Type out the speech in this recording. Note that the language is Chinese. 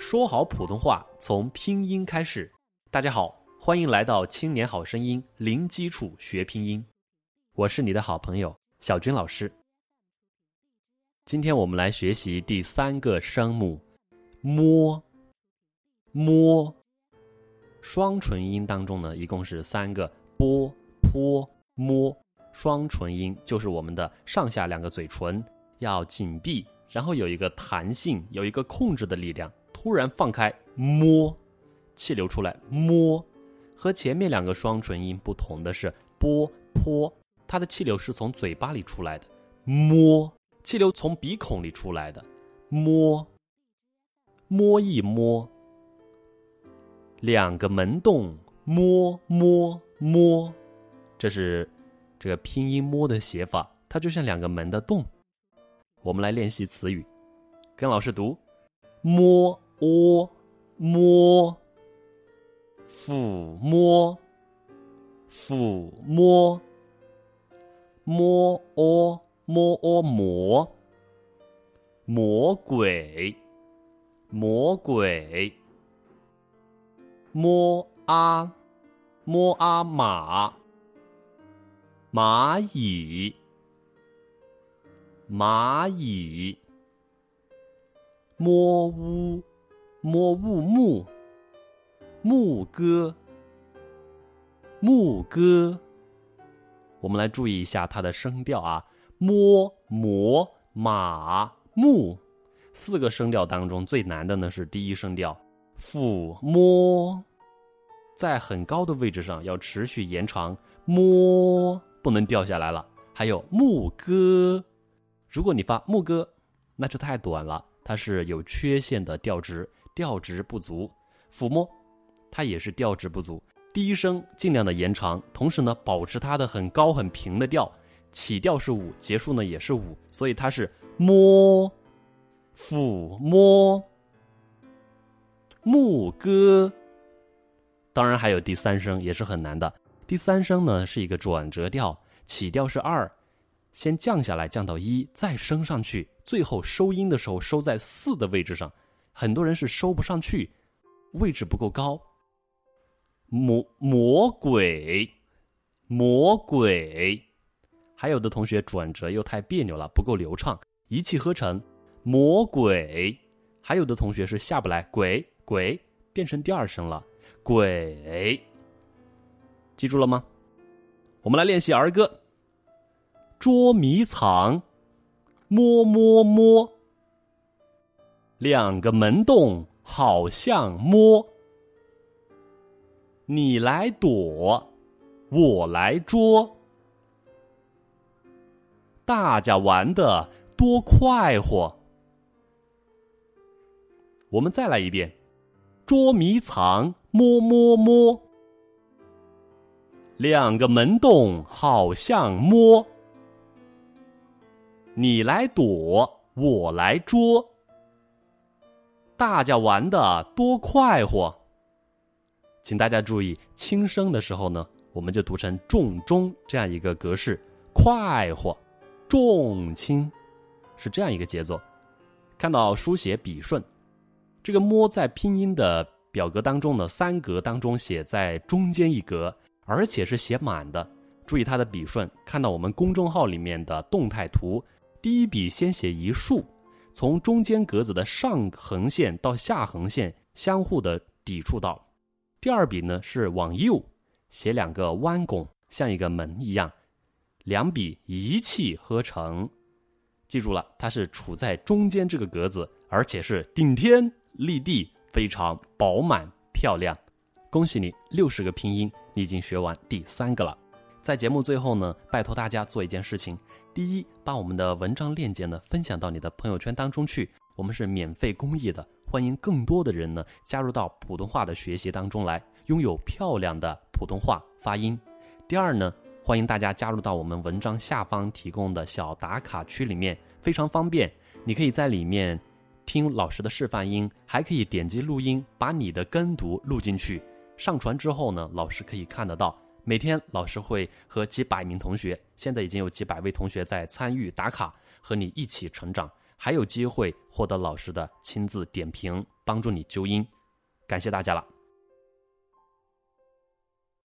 说好普通话从拼音开始。大家好，欢迎来到《青年好声音》零基础学拼音。我是你的好朋友小军老师。今天我们来学习第三个声母“摸”。摸，双唇音当中呢，一共是三个“波”“坡”“摸”。双唇音就是我们的上下两个嘴唇要紧闭，然后有一个弹性，有一个控制的力量。突然放开，摸，气流出来，摸，和前面两个双唇音不同的是，波坡，它的气流是从嘴巴里出来的，摸，气流从鼻孔里出来的，摸，摸一摸，两个门洞，摸摸摸，这是这个拼音摸的写法，它就像两个门的洞。我们来练习词语，跟老师读，摸。摸摸，抚摸，抚摸，摸哦摸哦魔，魔鬼，魔鬼，摸啊摸啊马，蚂蚁，蚂蚁，摸乌。摸雾木，牧歌，牧歌。我们来注意一下它的声调啊，摸、磨、马、木，四个声调当中最难的呢是第一声调，抚摸，在很高的位置上要持续延长，摸不能掉下来了。还有牧歌，如果你发牧歌，那就太短了，它是有缺陷的调值。调值不足，抚摸，它也是调值不足。第一声尽量的延长，同时呢，保持它的很高很平的调，起调是五，结束呢也是五，所以它是摸，抚摸，牧歌。当然还有第三声也是很难的，第三声呢是一个转折调，起调是二，先降下来降到一，再升上去，最后收音的时候收在四的位置上。很多人是收不上去，位置不够高。魔魔鬼，魔鬼，还有的同学转折又太别扭了，不够流畅，一气呵成。魔鬼，还有的同学是下不来，鬼鬼变成第二声了，鬼。记住了吗？我们来练习儿歌。捉迷藏，摸摸摸。两个门洞好像摸，你来躲，我来捉，大家玩的多快活。我们再来一遍，捉迷藏，摸摸摸，两个门洞好像摸，你来躲，我来捉。大家玩的多快活，请大家注意，轻声的时候呢，我们就读成重中这样一个格式，快活，重轻，是这样一个节奏。看到书写笔顺，这个摸在拼音的表格当中呢，三格当中写在中间一格，而且是写满的。注意它的笔顺，看到我们公众号里面的动态图，第一笔先写一竖。从中间格子的上横线到下横线相互的抵触到，第二笔呢是往右写两个弯拱，像一个门一样，两笔一气呵成。记住了，它是处在中间这个格子，而且是顶天立地，非常饱满漂亮。恭喜你，六十个拼音你已经学完第三个了。在节目最后呢，拜托大家做一件事情。第一，把我们的文章链接呢分享到你的朋友圈当中去，我们是免费公益的，欢迎更多的人呢加入到普通话的学习当中来，拥有漂亮的普通话发音。第二呢，欢迎大家加入到我们文章下方提供的小打卡区里面，非常方便，你可以在里面听老师的示范音，还可以点击录音，把你的跟读录进去，上传之后呢，老师可以看得到。每天老师会和几百名同学，现在已经有几百位同学在参与打卡，和你一起成长。还有机会获得老师的亲自点评，帮助你纠音。感谢大家了。